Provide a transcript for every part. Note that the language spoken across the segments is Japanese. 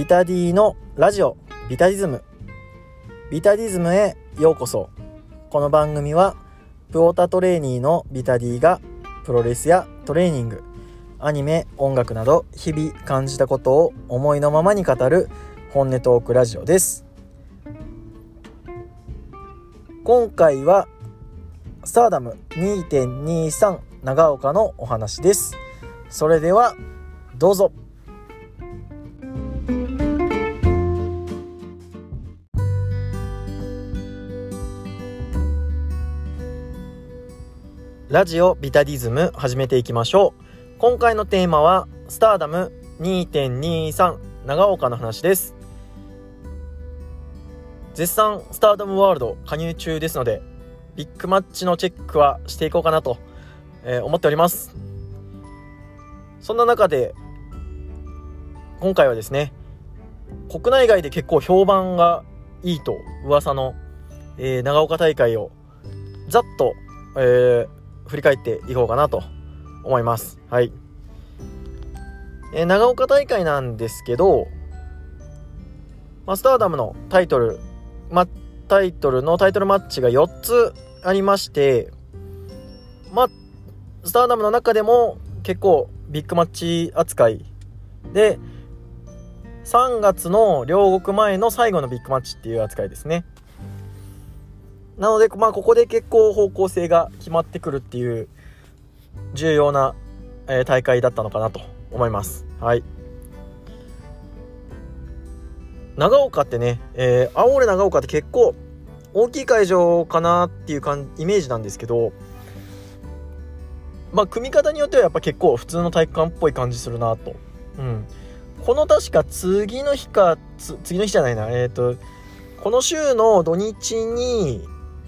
ビタディのラジオビタディズム。ビタディズムへようこそ。この番組はプオタトレーニーのビタディがプロレスやトレーニングアニメ音楽など日々感じたことを思いのままに語る本音トークラジオです。今回はスターダム2.23長岡のお話です。それではどうぞ。ラジオビタディズム始めていきましょう。今回のテーマはスターダム2.23長岡の話です。絶賛スターダムワールド加入中ですのでビッグマッチのチェックはしていこうかなと、えー、思っております。そんな中で今回はですね国内外で結構評判がいいと噂の、えー、長岡大会をざっと、えー、振り返っていこうかなと思います。はい、えー、長岡大会なんですけど、ま、スターダムのタイトル、ま、タイトルのタイトルマッチが4つありましてまスターダムの中でも結構ビッグマッチ扱い。で3月の両国前の最後のビッグマッチっていう扱いですね。なのでまあここで結構方向性が決まってくるっていう重要な、えー、大会だったのかなと思いますはい長岡ってね、えー、青森長岡って結構大きい会場かなっていうかんイメージなんですけどまあ組み方によってはやっぱ結構普通の体育館っぽい感じするなと。うん。この確か次の日か次の日じゃないなえっ、ー、とこの週の土日に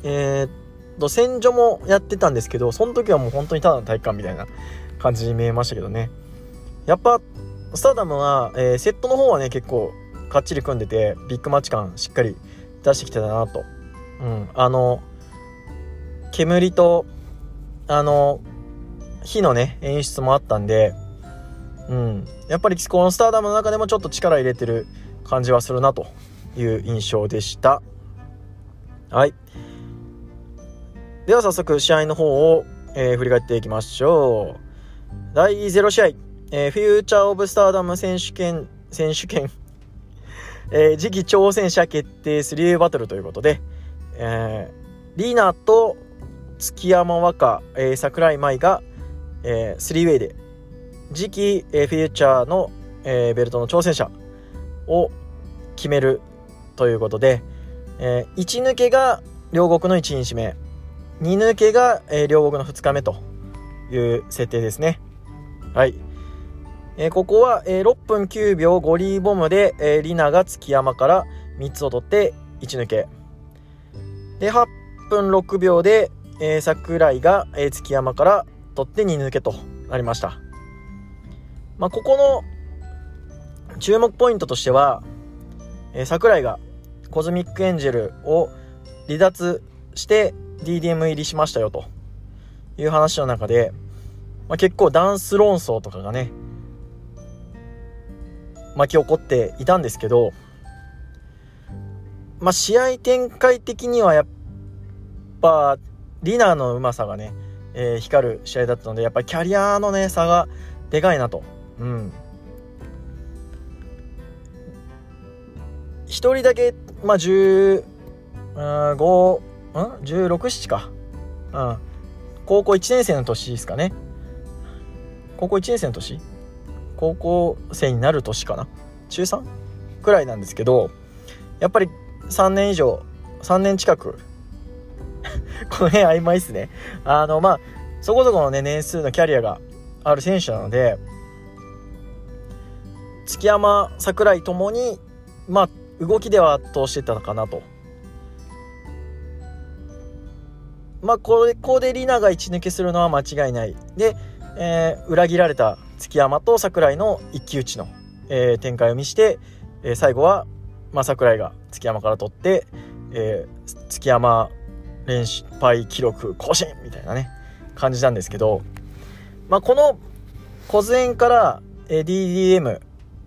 えー、と戦場もやってたんですけどその時はもう本当にただの体育館みたいな感じに見えましたけどね。やっぱスターダムは、えー、セットの方はね結構かっちり組んでてビッグマッチ感しっかり出してきてたなと。うん、あの煙とあの火のね演出もあったんで、うん、やっぱりこのスターダムの中でもちょっと力入れてる感じはするなという印象でした。はい。では早速試合の方を、えー、振り返っていきましょう。第0試合、えー、フューチャー・オブ・スターダム選手権選手権。えー、次期挑戦者決定3バトルということで、えー、リーナと月山和歌、えー、桜井舞が、えー、3ウェイで次期、えー、フューチャーの、えー、ベルトの挑戦者を決めるということで、えー、1抜けが両国の1日目2抜けが、えー、両国の2日目という設定ですね。はい、えー、ここは、えー、6分9秒ゴリーボムで、えー、リナが月山から3つを取って1抜け。で8分6秒で、えー、桜井が、えー、月山から取って2抜けとなりました。まあ、ここの注目ポイントとしては、えー、桜井がコズミックエンジェルを離脱して DDM 入りしましたよという話の中で、まあ、結構ダンス論争とかがね巻き起こっていたんですけどまあ、試合展開的にはやっぱリナーのうまさがね、えー、光る試合だったのでやっぱりキャリアのね差がでかいなと。うん。1人だけ、まあ、15、ん ?16、7か。うん。高校1年生の年ですかね。高校1年生の年？高校生になる年かな中 3? くらいなんですけどやっぱり3年以上3年近く この辺曖昧っすねあのまあそこそこのね年数のキャリアがある選手なので築山櫻井ともにまあ動きでは圧倒してたのかなとまあこれこでリナが一抜けするのは間違いない。で、えー、裏切られた築山と櫻井の一騎打ちの、えー、展開を見して、えー、最後はまあ、桜井が築山から取って、えー、築山連敗記録更新みたいなね感じなんですけど、まあ、この小津園から、えー、DDM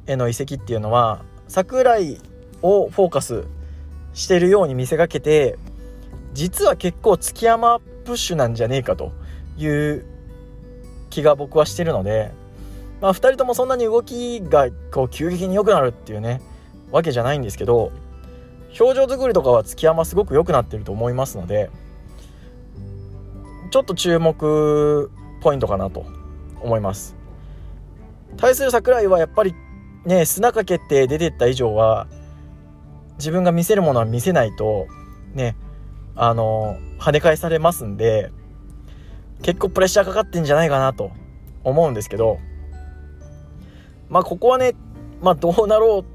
への移籍っていうのは桜井をフォーカスしてるように見せかけて実は結構築山プッシュなんじゃねえかという気が僕はしてるので、まあ、2人ともそんなに動きがこう急激に良くなるっていうねわけじゃないんですけど表情作りとかは築山すごく良くなってると思いますのでちょっと注目ポイントかなと思います。対する櫻井はやっぱりね砂かけて出てった以上は自分が見せるものは見せないとねあの跳ね返されますんで結構プレッシャーかかってんじゃないかなと思うんですけどまあここはねまあどうなろ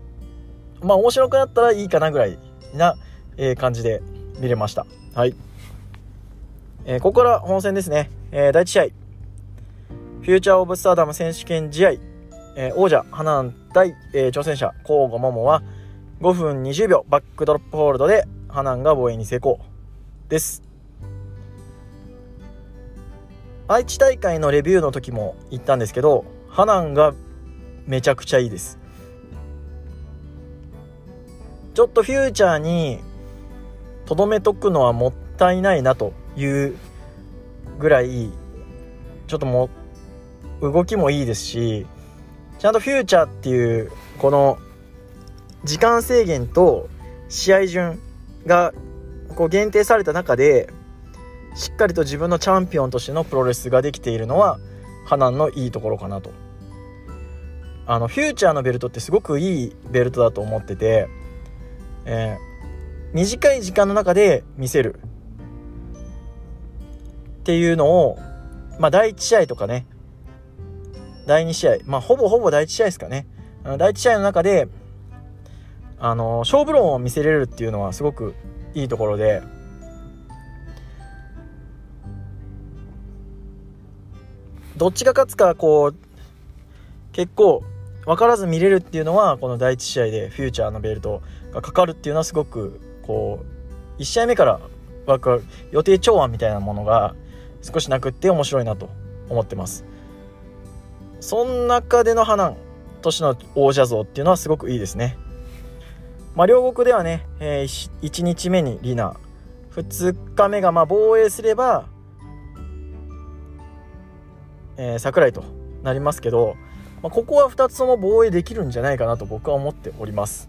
うまあ面白くなったらいいかなぐらいな、えー、感じで見れました。はい。えー、ここから本戦ですね、えー、第1試合。フューチャーオブスターダム選手権試合、えー、王者花南対、えー、挑戦者甲賀桃は5分20秒バックドロップホールドで花南が防衛に成功。です。愛知大会のレビューの時も言ったんですけどハナンがめちゃくちゃいいです。ちょっとフューチャーにとどめとくのはもったいないなというぐらいちょっともう動きもいいですしちゃんとフューチャーっていうこの時間制限と試合順がこう限定された中でしっかりと自分のチャンピオンとしてのプロレスができているのはハナンのいいところかなと。あのフューチャーのベルトってすごくいいベルトだと思ってて、えー、短い時間の中で見せる。っていうのをまあ第1試合とかね。第2試合。まあほぼほぼ第1試合ですかね。第1試合の中であの勝負論を見せれるっていうのはすごくいいところでどっちが勝つかこう結構分からず見れるっていうのはこの第1試合でフューチャーのベルトがかかるっていうのはすごくこう1試合目から分かる予定調和みたいなものが少しなくって面白いなと思ってます。その中での花年の王者像っていうのはすごくいいですね。まあ両国ではね、えー、1日目にリナ2日目がまあ防衛すればえー、桜井となりますけど、まあ、ここは2つとも防衛できるんじゃないかなと僕は思っております。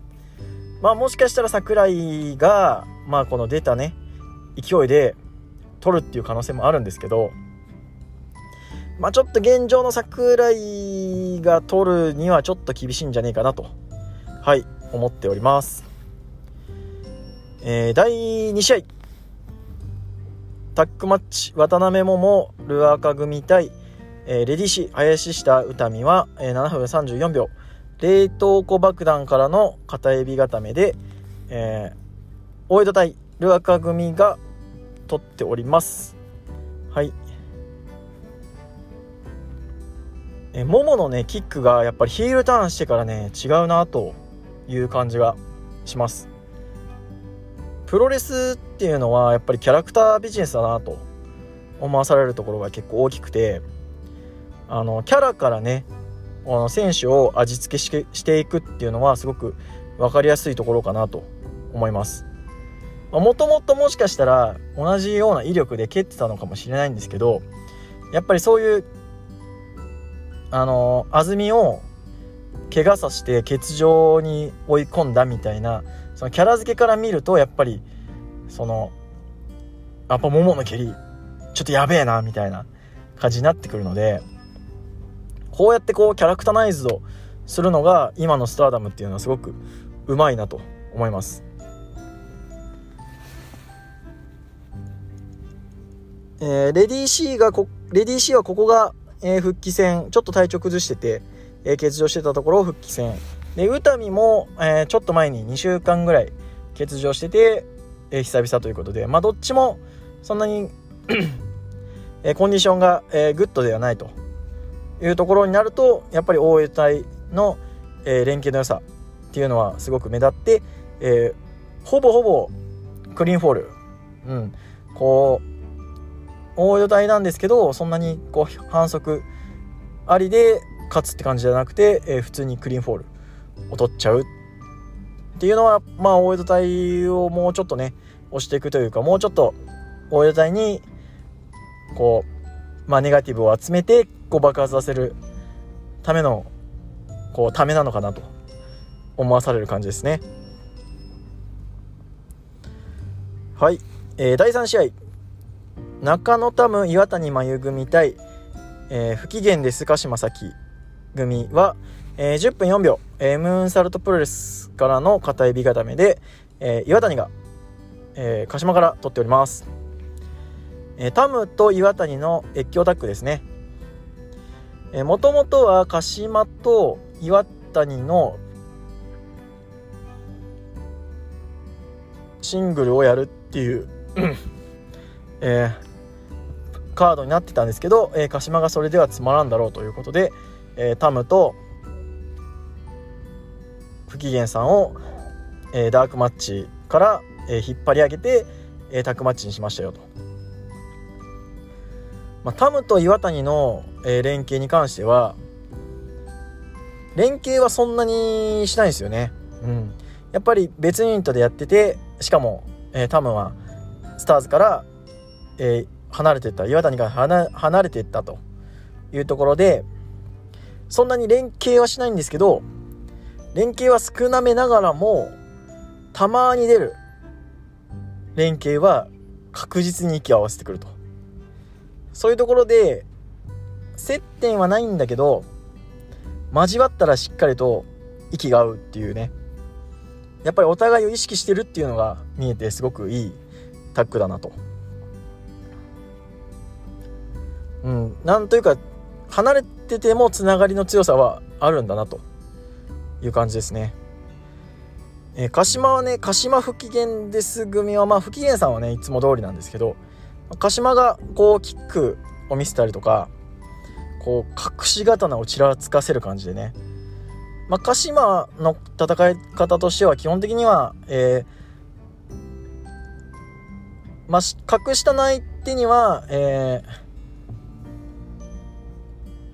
まあもしかしたら桜井が、まあこの出たね、勢いで取るっていう可能性もあるんですけど、まあちょっと現状の桜井が取るにはちょっと厳しいんじゃねえかなと、はい、思っております。えー、第2試合。タックマッチ渡辺桃ルアカ組対えー、レディシ林下歌美は、えー、7分34秒冷凍庫爆弾からの片エビ固めで、えー、大江戸対ルアカ組が取っておりますはいえもものねキックがやっぱりヒールターンしてからね違うなという感じがしますプロレスっていうのはやっぱりキャラクタービジネスだなと思わされるところが結構大きくてあのキャラからねあの選手を味付けしていくっていうのはすごく分かりやすいところかなと思います。もともともしかしたら同じような威力で蹴ってたのかもしれないんですけどやっぱりそういうあの安住を怪我させて欠場に追い込んだみたいなそのキャラ付けから見るとやっぱりそのやっぱももの蹴りちょっとやべえなみたいな感じになってくるのでこうやってこうキャラクターナイズをするのが今のスターダムっていうのはすごくうまいなと思います。えー、レディー C がこレディー C はここが、えー、復帰戦ちょっと体調崩してて、えー、欠場してたところを復帰戦。で宇多美も、えー、ちょっと前に2週間ぐらい欠場してて、えー、久々ということで。まあどっちもそんなに えー、コンディションが、えー、グッドではないと。いうところになるとやっぱり大江戸隊の、えー、連携の良さっていうのはすごく目立って、えー、ほぼほぼクリーンフォール、うん、こう大江隊なんですけどそんなにこう反則ありで勝つって感じじゃなくて、えー、普通にクリーンフォールを取っちゃうっていうのはまあ大江戸隊をもうちょっとね押していくというかもうちょっと大江戸隊にこうまあネガティブを集めてこう爆発させるためのこうためなのかなと思わされる感じですね。はい、えー、第3試合。中野タム岩谷真由組対、えー、不機嫌です鹿島咲組は、えー、10分4秒、えー、ムーンサルトプロレスからの片指固めで、えー、岩谷が、えー、鹿島から取っております、えー、タムと岩谷の越境タッグですね。もともとは鹿島と岩谷のシングルをやるっていうえー、カードになってたんですけど、えー、鹿島がそれではつまらんだろうということで、えー、タムと不機嫌さんを、えー、ダークマッチから、えー、引っ張り上げて、えー、タックマッチにしましたよと。まあ、タムと岩谷の、えー、連携に関しては連携はそんなにしないんですよね。うん、やっぱり別ユニットでやっててしかも、えー、タムはスターズから、えー、離れてった岩谷が離れてったというところでそんなに連携はしないんですけど連携は少なめながらもたまに出る連携は確実に息を合わせてくると。そういうところで接点はないんだけど交わったらしっかりと息が合うっていうね。やっぱりお互いを意識してるっていうのが見えてすごくいいタッグだなと。うん、なんというか離れてててもつながりの強さはあるんだなという感じですね。えー、鹿島はね鹿島不機嫌です組はまあ不機嫌さんはねいつも通りなんですけど鹿島がこうキックを見せたりとかこう隠し刀をちらつかせる感じでね、まあ、鹿島の戦い方としては基本的には、えー、まあ、隠した相手には、えー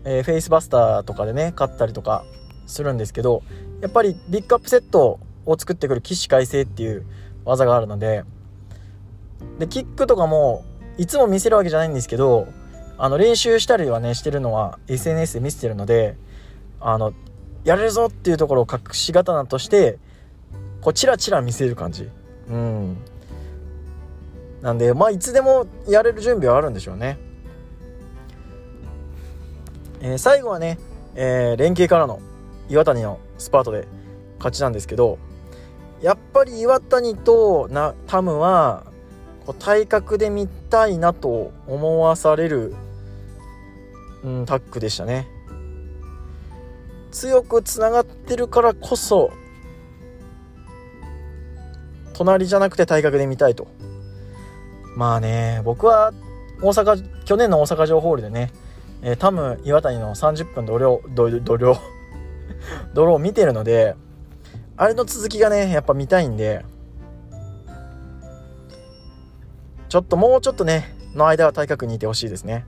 えー、フェイスバスターとかでね勝ったりとかするんですけどやっぱりビッグアップセットを作ってくる起死回生っていう技があるのででキックとかもいつも見せるわけじゃないんですけどあの練習したりはねしてるのは SNS で見せてるのであのやれるぞっていうところを隠し刀としてこうチラチラ見せる感じ。うん。なんでまあいつでもやれる準備はあるんでしょうね。えー、最後はね、えー、連携からの岩谷のスパートで勝ちなんですけどやっぱり岩谷となタムはこう体格で見たいなと思わされる、うん、タッグでしたね。強くつながってるからこそ隣じゃなくて体格で見たいと。まあね僕は大阪去年の大阪城ホールでねえー、タム岩谷の30分度量 度量ドローを見てるのであれの続きがねやっぱ見たいんでちょっともうちょっとねの間は体格にいてほしいですね。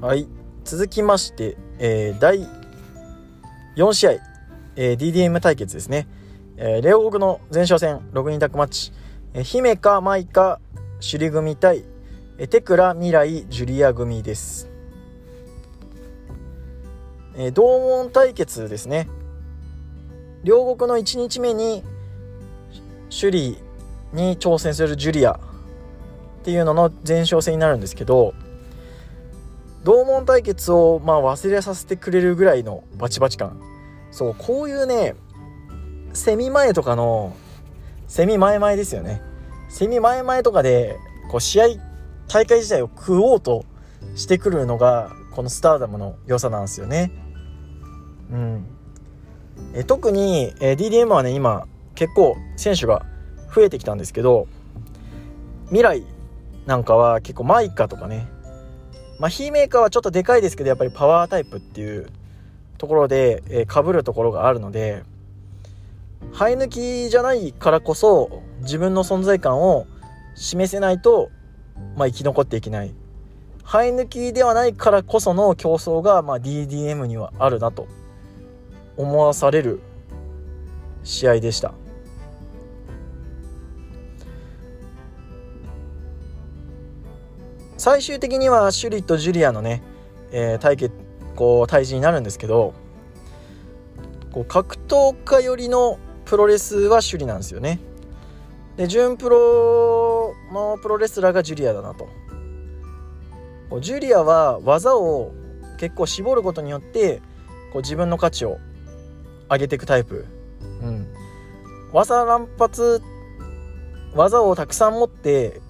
はい。続きまして、えー、第4試合、えー、DDM 対決ですね、えー、レオ国の前哨戦6人タッグマッチ、えー、姫か舞か首里組対えテクラ未来ジュリア組です、え同門対決ですね。両国の1日目に首里に挑戦するジュリアっていうのの前哨戦になるんですけど同門対決をまあ忘れさせてくれるぐらいのバチバチ感。そうこういうねセミ前とかのセミ前前ですよね。セミ前前とかでこう試合大会自体を食おうとしてくるのがこのスターダムの良さなんですよね。うん、え特に、え DDM はね今結構選手が増えてきたんですけど未来なんかは結構マイカとかねまあヒーメーカーはちょっとでかいですけどやっぱりパワータイプっていうところで、えー、被るところがあるので生え抜きじゃないからこそ自分の存在感を示せないとまあ、生き残っていけない。生え抜きではないからこその競争が、まあ、DDM にはあるなと思わされる試合でした。最終的にはシュリとジュリアのね、えー、対決こう対峙になるんですけどこう格闘家寄りのプロレスはシュリなんですよね。で準プロのプロレスラーがジュリアだなと。ジュリアは技を結構絞ることによってこう自分の価値を上げていくタイプ、うん、技乱発技をたくさん持って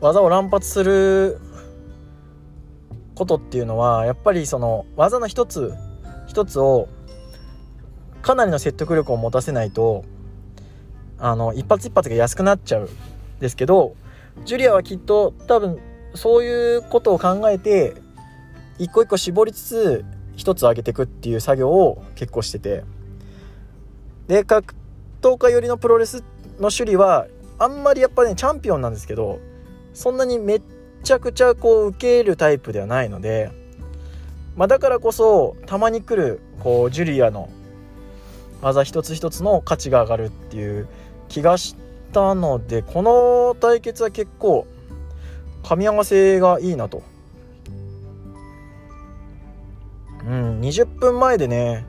技を乱発することっていうのはやっぱりその技の一つ一つをかなりの説得力を持たせないとあの一発一発が安くなっちゃうんですけどジュリアはきっと多分そういうことを考えて一個一個絞りつつ一つ上げていくっていう作業を結構してて。で格闘家寄りのプロレスの首里はあんまりやっぱねチャンピオンなんですけどそんなにめっちゃくちゃこう受けるタイプではないので、まあ、だからこそたまに来るこうジュリアの技一つ一つの価値が上がるっていう気がしたのでこの対決は結構噛み合わせがいいなと。うん、20分前でね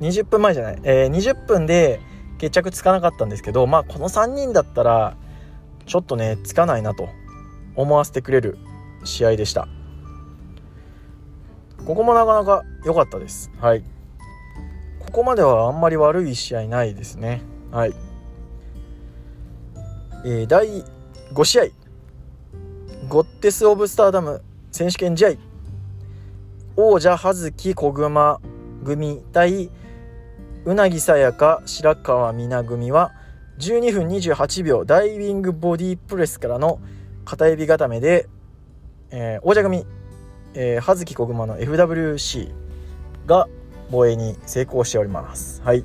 20分前じゃない、えー、20分で決着つかなかったんですけどまあこの3人だったらちょっとねつかないなと思わせてくれる試合でした。ここもなかなか良かったです。はい。ここまではあんまり悪い試合ないですね。はい。えー、第5試合ゴッテス・オブ・スターダム選手権試合王者葉月小熊組対うなぎさやか白川美奈組は12分28秒ダイビングボディプレスからの片指固めで、えー、王者組、えー、葉月小熊の FWC が防衛に成功しております。はい。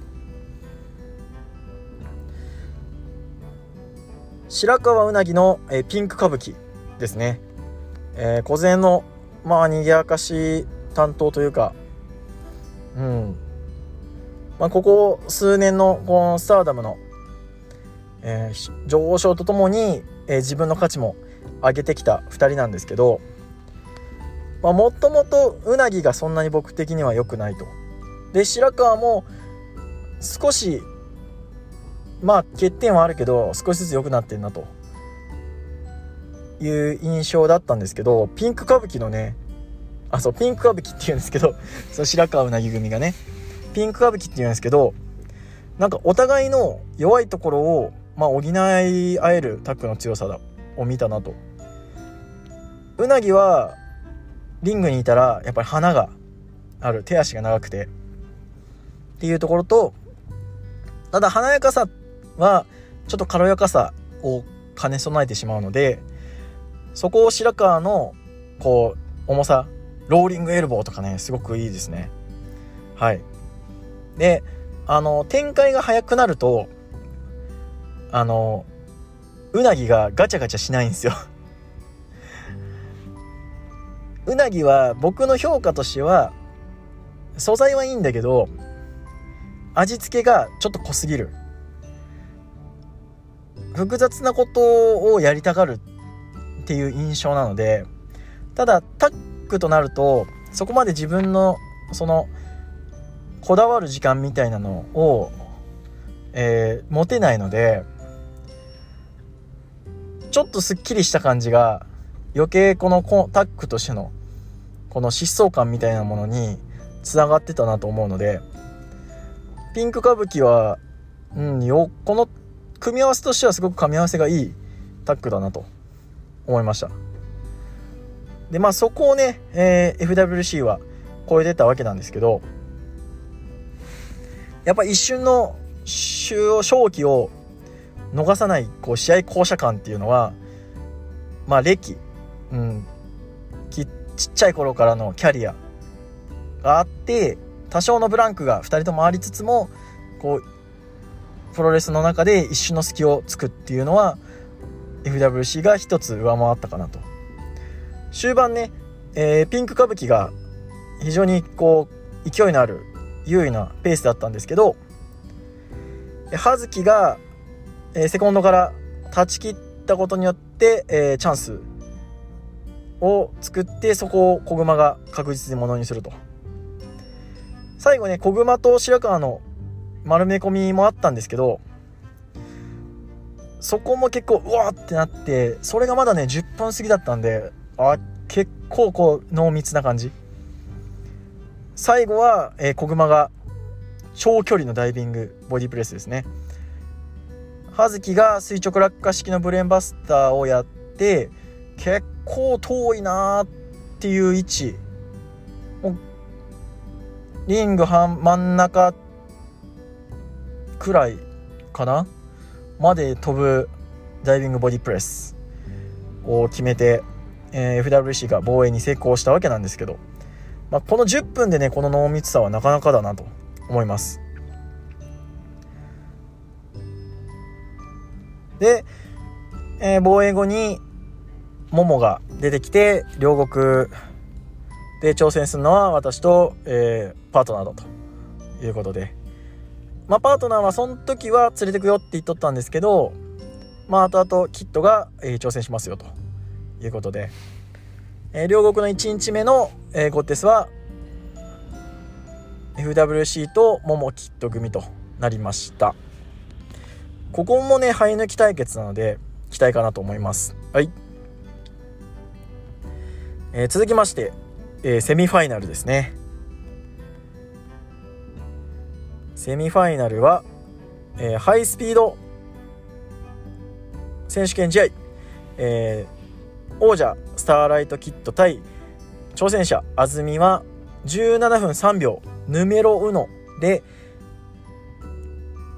白川うなぎの、えー、ピンク歌舞伎ですね。えー、小前のまあ賑やかし担当というか、うん。まあ、ここ数年のこのスターダムの、えー、上昇とともに、えー、自分の価値も上げてきた2人なんですけどまあもともとうなぎがそんなに僕的には良くないと。で白川も少しまあ欠点はあるけど少しずつ良くなってんなと。いう印象だったんですけどピンク歌舞伎のねあそうピンク歌舞伎っていうんですけど その白川うなぎ組がね。ピンク歌舞伎っていうんですけどなんかお互いの弱いところをまあ補い合えるタッグの強さだを見たなと。うなぎはリングにいたらやっぱり花がある手足が長くて。っていうところとただ華やかさはちょっと軽やかさを兼ね備えてしまうのでそこを白川のこう重さローリングエルボーとかねすごくいいですね。はい。であの展開が速くなるとあのうなぎがガチャガチャしないんですよ。うなぎは僕の評価としては素材はいいんだけど味付けがちょっと濃すぎる。複雑なことをやりたがるっていう印象なのでただタックとなるとそこまで自分のそのこだわる時間みたいなのを、えー、持てないのでちょっとすっきりした感じが余計このタックとしてのこの疾走感みたいなものにつながってたなと思うのでピンク歌舞伎は、うん、よこの組み合わせとしてはすごく噛み合わせがいいタックだなと思いました。でまあそこをね、えー、FWC は超えてたわけなんですけどやっぱ一瞬の勝機を逃さないこう試合巧者感っていうのはまあ歴、うん、ちっちゃい頃からのキャリアがあって多少のブランクが2人ともありつつもこうプロレスの中で一瞬の隙をつくっていうのは FWC が1つ上回ったかなと。終盤ね、えー、ピンク歌舞伎が非常にこう勢いのある優位なペースだったんですけど葉月が、えー、セコンドから断ち切ったことによって、えー、チャンスを作ってそこを小熊が確実にものにすると。最後ね小熊と白川の丸め込みもあったんですけどそこも結構うわーってなってそれがまだね10分過ぎだったんであ結構こう濃密な感じ。最後は、えー、小熊が長距離のダイビングボディプレスですね。葉月が垂直落下式のブレーンバスターをやって結構遠いなーっていう位置。リング半真ん中くらいかな？まで飛ぶダイビングボディプレスを決めて、えー、FWC が防衛に成功したわけなんですけど、まあ、この10分でねこの濃密さはなかなかだなと思います。で、えー、防衛後にモモが出てきて両国で挑戦するのは私と、えー、パートナーだということで。まあ、パートナーはその時は連れてくよって言っとったんですけど、まあ、後々キットが、えー、挑戦しますよと。いうことで、えー、両国の1日目の、えー、ゴッテスは FWC とモモキット組となりました。ここもね生え抜き対決なので期待かなと思います。はい、えー、続きまして、えー、セミファイナルですね。セミファイナルは、えー、ハイスピード選手権試合、えー、王者スターライトキット対挑戦者安住は17分3秒ヌメロウノで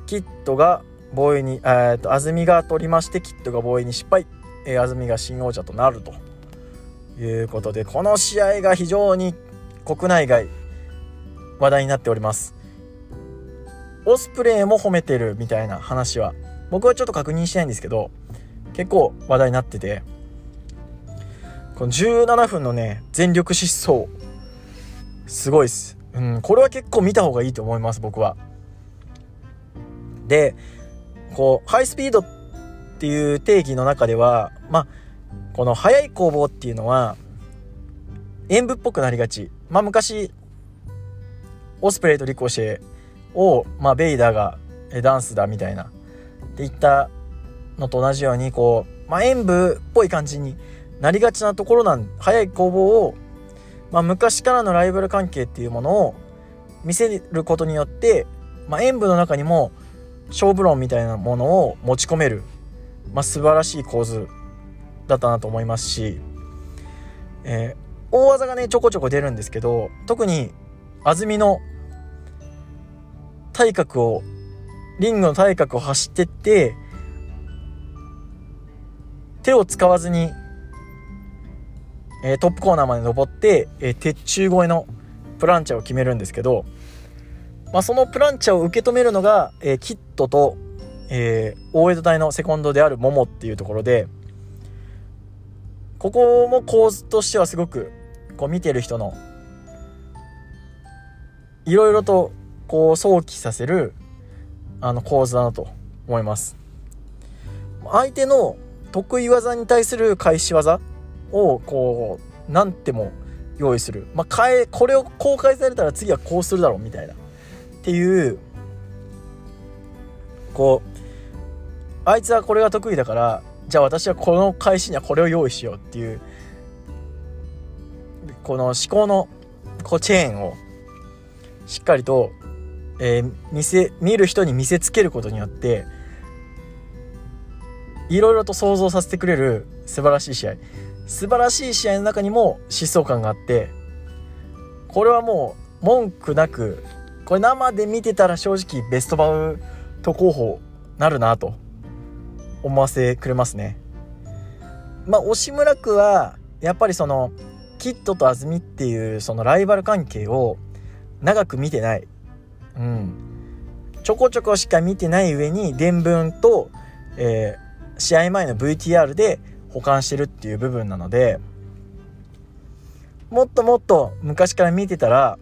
キットが防衛に、えーと、安住が取りましてキットが防衛に失敗、えー、安住が新王者となると。いうことでこの試合が非常に国内外話題になっております。オスプレイも褒めてるみたいな話は僕はちょっと確認してないんですけど結構話題になっててこの17分のね全力疾走。すごいっす、うん、これは結構見た方がいいと思います僕は。でこうハイスピードっていう定義の中ではまあこの速い攻防っていうのは演舞っぽくなりがち。まあ昔オスプレイとリコシェを、まあ、ベイダーがダンスだみたいな。っていったのと同じようにこう、まあ、演舞っぽい感じになりがちなところなん早い攻防を、まあ、昔からのライバル関係っていうものを見せることによって、まあ、演舞の中にも勝負論みたいなものを持ち込める、まあ、素晴らしい構図だったなと思いますし、えー、大技がねちょこちょこ出るんですけど特に安住の体格を、リングの体格を走ってって、手を使わずに、えー、トップコーナーまで登って、えー、鉄柱越えのプランチャーを決めるんですけど、まあ、そのプランチャーを受け止めるのが、えー、キットと、えー、大江戸隊のセコンドであるモモっていうところで、ここも構図としてはすごく、こう見てる人の、いろいろとこう想起させるあの構図だなと思います。相手の得意技に対する返し技をこう何ても用意する、まあ、変えこれを公開されたら次はこうするだろうみたいな。っていうこうあいつはこれが得意だからじゃあ私はこの返しにはこれを用意しようっていうこの思考のこうチェーンをしっかりとえー、見せ見る人に見せつけることによっていろいろと想像させてくれる素晴らしい試合。素晴らしい試合の中にも疾走感があってこれはもう文句なくこれ生で見てたら正直ベストバウト候補なるなと思わせくれますね。まあ押村区はやっぱりそのキッドと安住っていうそのライバル関係を長く見てない。うん、ちょこちょこしか見てない上に伝聞と、えー、試合前の VTR で保管してるっていう部分なのでもっともっと昔から見てたら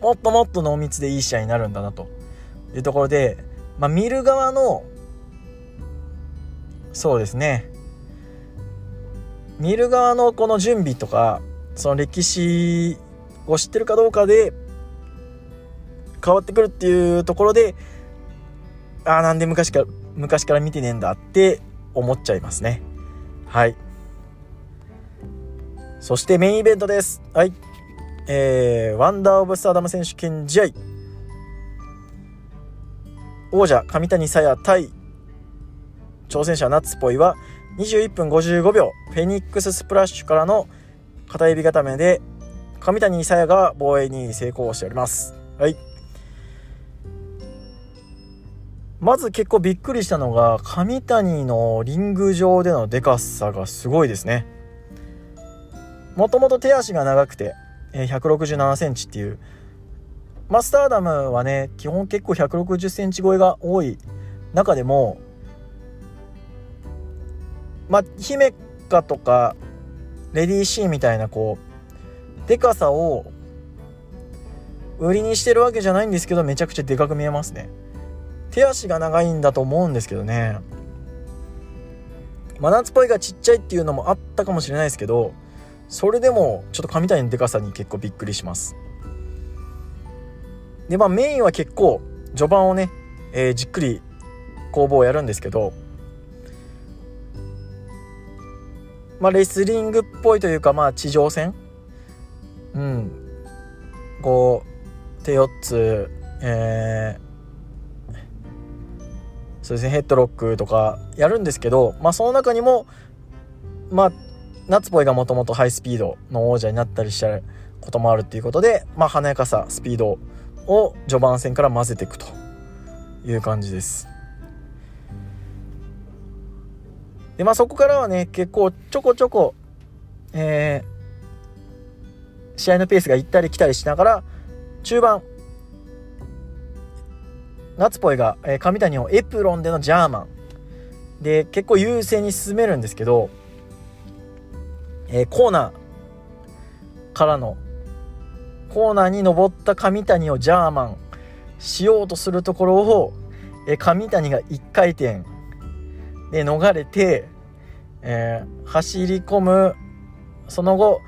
もっともっと濃密でいい試合になるんだなと。いうところで、まあ、見る側のそうですね。見る側のこの準備とかその歴史を知ってるかどうかで変わってくるっていうところでああなんで昔から昔から見てねえんだって思っちゃいますね。はい。そしてメインイベントです。はい。えー、ワンダー・オブ・スターダム選手権試合。王者上谷沙耶対挑戦者ナッツポイは21分55秒。フェニックススプラッシュからの片指固めで上谷沙耶が防衛に成功しております。はい。まず結構びっくりしたのが上谷のリング上でのでかさがすごいですね。もともと手足が長くて167センチっていう。マスターダムはね基本結構160センチ超えが多い中でもまあ姫香とかレディーシーみたいなこうでかさを売りにしてるわけじゃないんですけどめちゃくちゃでかく見えますね。手足が長いんだと思うんですけどね。真夏っぽいがちっちゃいっていうのもあったかもしれないですけどそれでもちょっと神谷のでかさに結構びっくりします。でまあメインは結構序盤をね、えー、じっくり攻防をやるんですけどまあレスリングっぽいというかまあ地上戦？うん。こう手4つえー、そうですねヘッドロックとかやるんですけど、まあ、その中にもまあナッツボイがもともとハイスピードの王者になったりしたこともあるっていうことで、まあ、華やかさスピードを序盤戦から混ぜていくという感じです。でまあそこからはね結構ちょこちょこ、えー、試合のペースが行ったり来たりしながら中盤夏ポイが、えー、上谷をエプロンでのジャーマン。で結構優勢に進めるんですけど、えー、コーナーからのコーナーに登った上谷をジャーマンしようとするところを、えー、上谷が1回転。で逃れて、えー、走り込む。その後、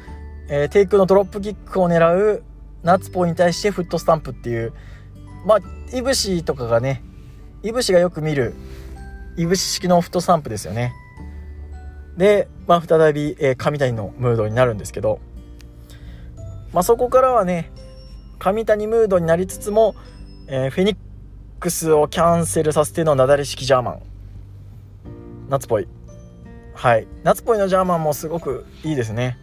えー、テイクのドロップキックを狙う夏ポイに対してフットスタンプっていうまあいぶしとかがねいぶしがよく見るいぶし式のフットスタンプですよね。で、まあ、再び、えー、上谷のムードになるんですけど、まあ、そこからはね上谷ムードになりつつも、えー、フェニックスをキャンセルさせてのなだれ式ジャーマン。夏っぽい。はい。夏っぽいのジャーマンもすごくいいですね。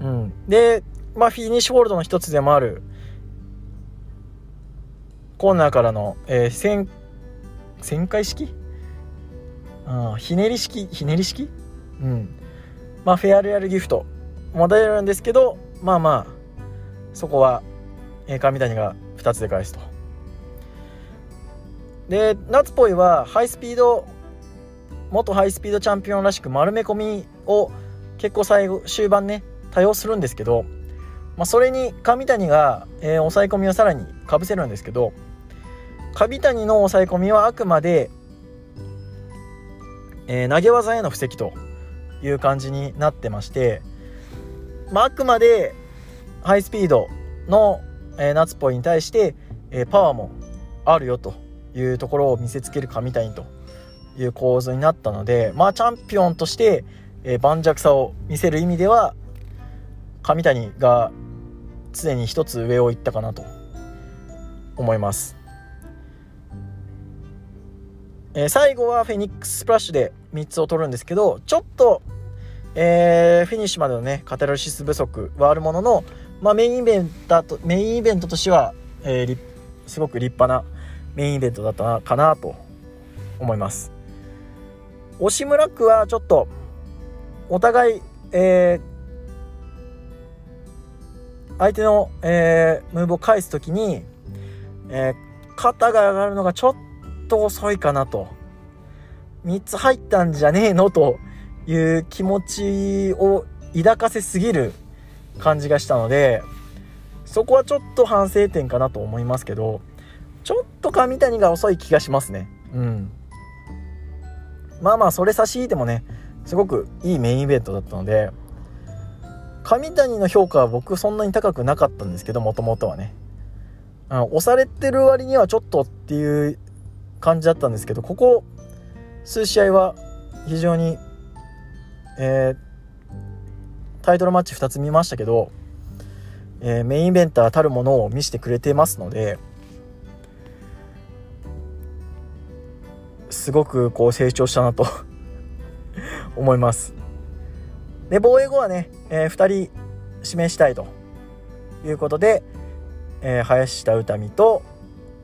うん。でまあフィニッシュホールドの一つでもあるコーナーからの、えー、旋旋回式？あひねり式？ひねり式？うん。まあフェアレアルギフト。も出るんですけどまあまあそこは、えー、上谷が2つで返すと。で夏っぽいはハイスピード元ハイスピードチャンピオンらしく丸め込みを結構最後終盤ね多用するんですけど、まあ、それに上谷が、えー、抑え込みをさらにかぶせるんですけど上谷の抑え込みはあくまで、えー、投げ技への布石という感じになってまして、まあ、あくまでハイスピードの、えー、夏っぽいに対して、えー、パワーもあるよというところを見せつける上谷という構図になったのでまあチャンピオンとして、えー、盤石さを見せる意味では上谷が常に一つ上を行ったかなと思います。えー、最後はフェニックススプラッシュで3つを取るんですけどちょっと、えー、フィニッシュまでのねカタルシス不足はあるものの、まあ、メインイベントとメインイベントとしては、えー、すごく立派なメインイベントだったかなと思います。押村区はちょっとお互い、えー、相手の、えー、ムーブを返す時に、えー、肩が上がるのがちょっとと遅いかなと。3つ入ったんじゃねえの？という気持ちを抱かせすぎる感じがしたので、そこはちょっと反省点かなと思いますけどちょっと上谷が遅い気がしますね。うん。まあまあそれ差し引いてもねすごくいいメインイベントだったので上谷の評価は僕そんなに高くなかったんですけどもともとはね。あの押されてる割にはちょっとっていう感じだったんですけどここ数試合は非常に、えー、タイトルマッチ2つ見ましたけど、えー、メインイベンターたるものを見せてくれてますのですごくこう成長したなと 思います。で防衛後はね、えー、2人指名したいということで、えー、林下宇多美と、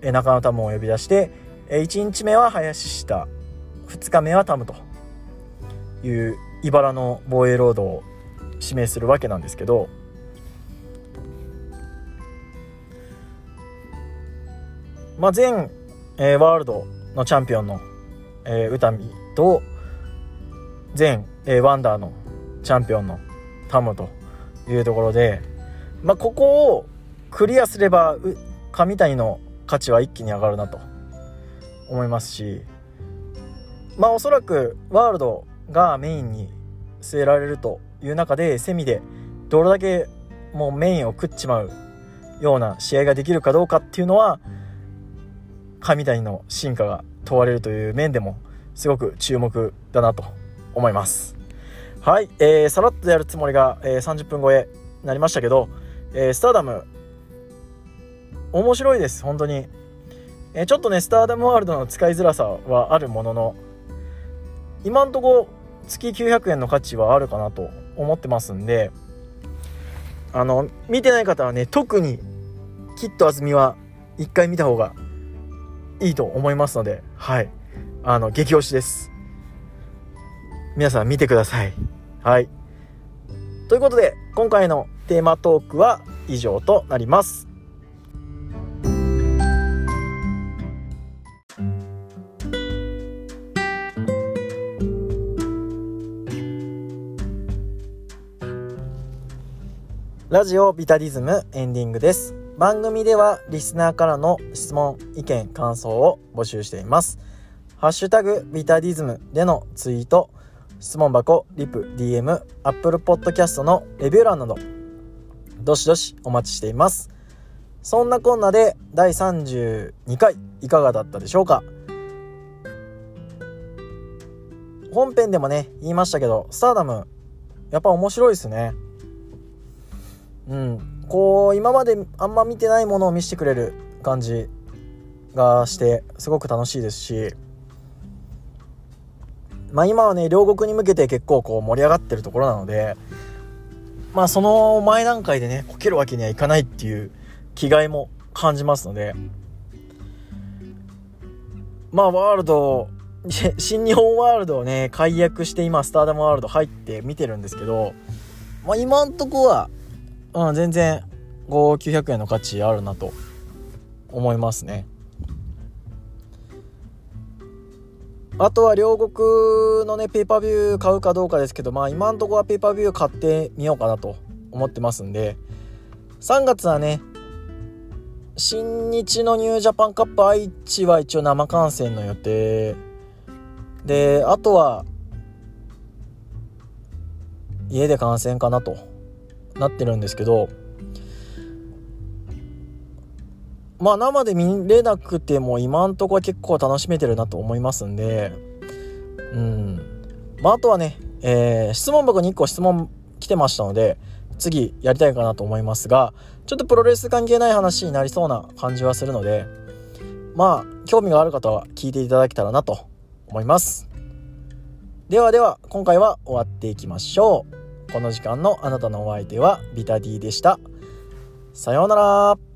えー、中野タムを呼び出して、1日目は林下。2日目はタムと。いう茨の防衛ロードを指名するわけなんですけど。まあ、前、えー、ワールドのチャンピオンの、えー、宇多美と前、えー、ワンダーのチャンピオンのタムというところで、まあ、ここをクリアすれば上谷の価値は一気に上がるなと。思いますしまあおそらくワールドがメインに据えられるという中でセミでどれだけもうメインを食っちまうような試合ができるかどうかっていうのは上谷の進化が問われるという面でもすごく注目だなと思います。はい、えー、さらっとやるつもりが、えー、30分超えになりましたけど、えー、スターダム面白いです本当に、え、ちょっとねスターダムワールドの使いづらさはあるものの今んとこ月900円の価値はあるかなと思ってますんであの見てない方はね特にきっと安住は一回見た方がいいと思いますのではいあの激推しです皆さん見てくださいはい。ということで、今回のテーマトークは以上となります。ラジオビタリズムエンディングです。番組ではリスナーからの質問、意見、感想を募集しています。ハッシュタグビタディズムでのツイート、質問箱、リプ、DM、Apple Podcast のレビュー欄など、どしどしお待ちしています。そんなこんなで第32回いかがだったでしょうか？本編でもね、言いましたけど、スターダム、やっぱ面白いですね。うん。こう、今まであんま見てないものを見せてくれる感じがして、すごく楽しいですし、まあ、今はね両国に向けて結構こう盛り上がってるところなのでまあその前段階でねこけるわけにはいかないっていう気概も感じますのでまあワールド新日本ワールドをね解約して今スターダムワールド入って見てるんですけど、まあ、今んとこは、うん、全然5900円の価値あるなと思いますね。あとは両国のねペーパービュー買うかどうかですけどまあ今んとこはペーパービュー買ってみようかなと思ってますんで3月はね新日のニュージャパンカップ愛知は一応生観戦の予定であとは家で観戦かなとなってるんですけどまあ生で見れなくても今んとこは結構楽しめてるなと思いますんで、うん。まああとはね、えー、質問箱に1個質問来てましたので、次やりたいかなと思いますが、ちょっとプロレス関係ない話になりそうな感じはするので、まあ興味がある方は聞いていただけたらなと思います。ではでは今回は終わっていきましょう。この時間のあなたのお相手はビタディでした。さようなら。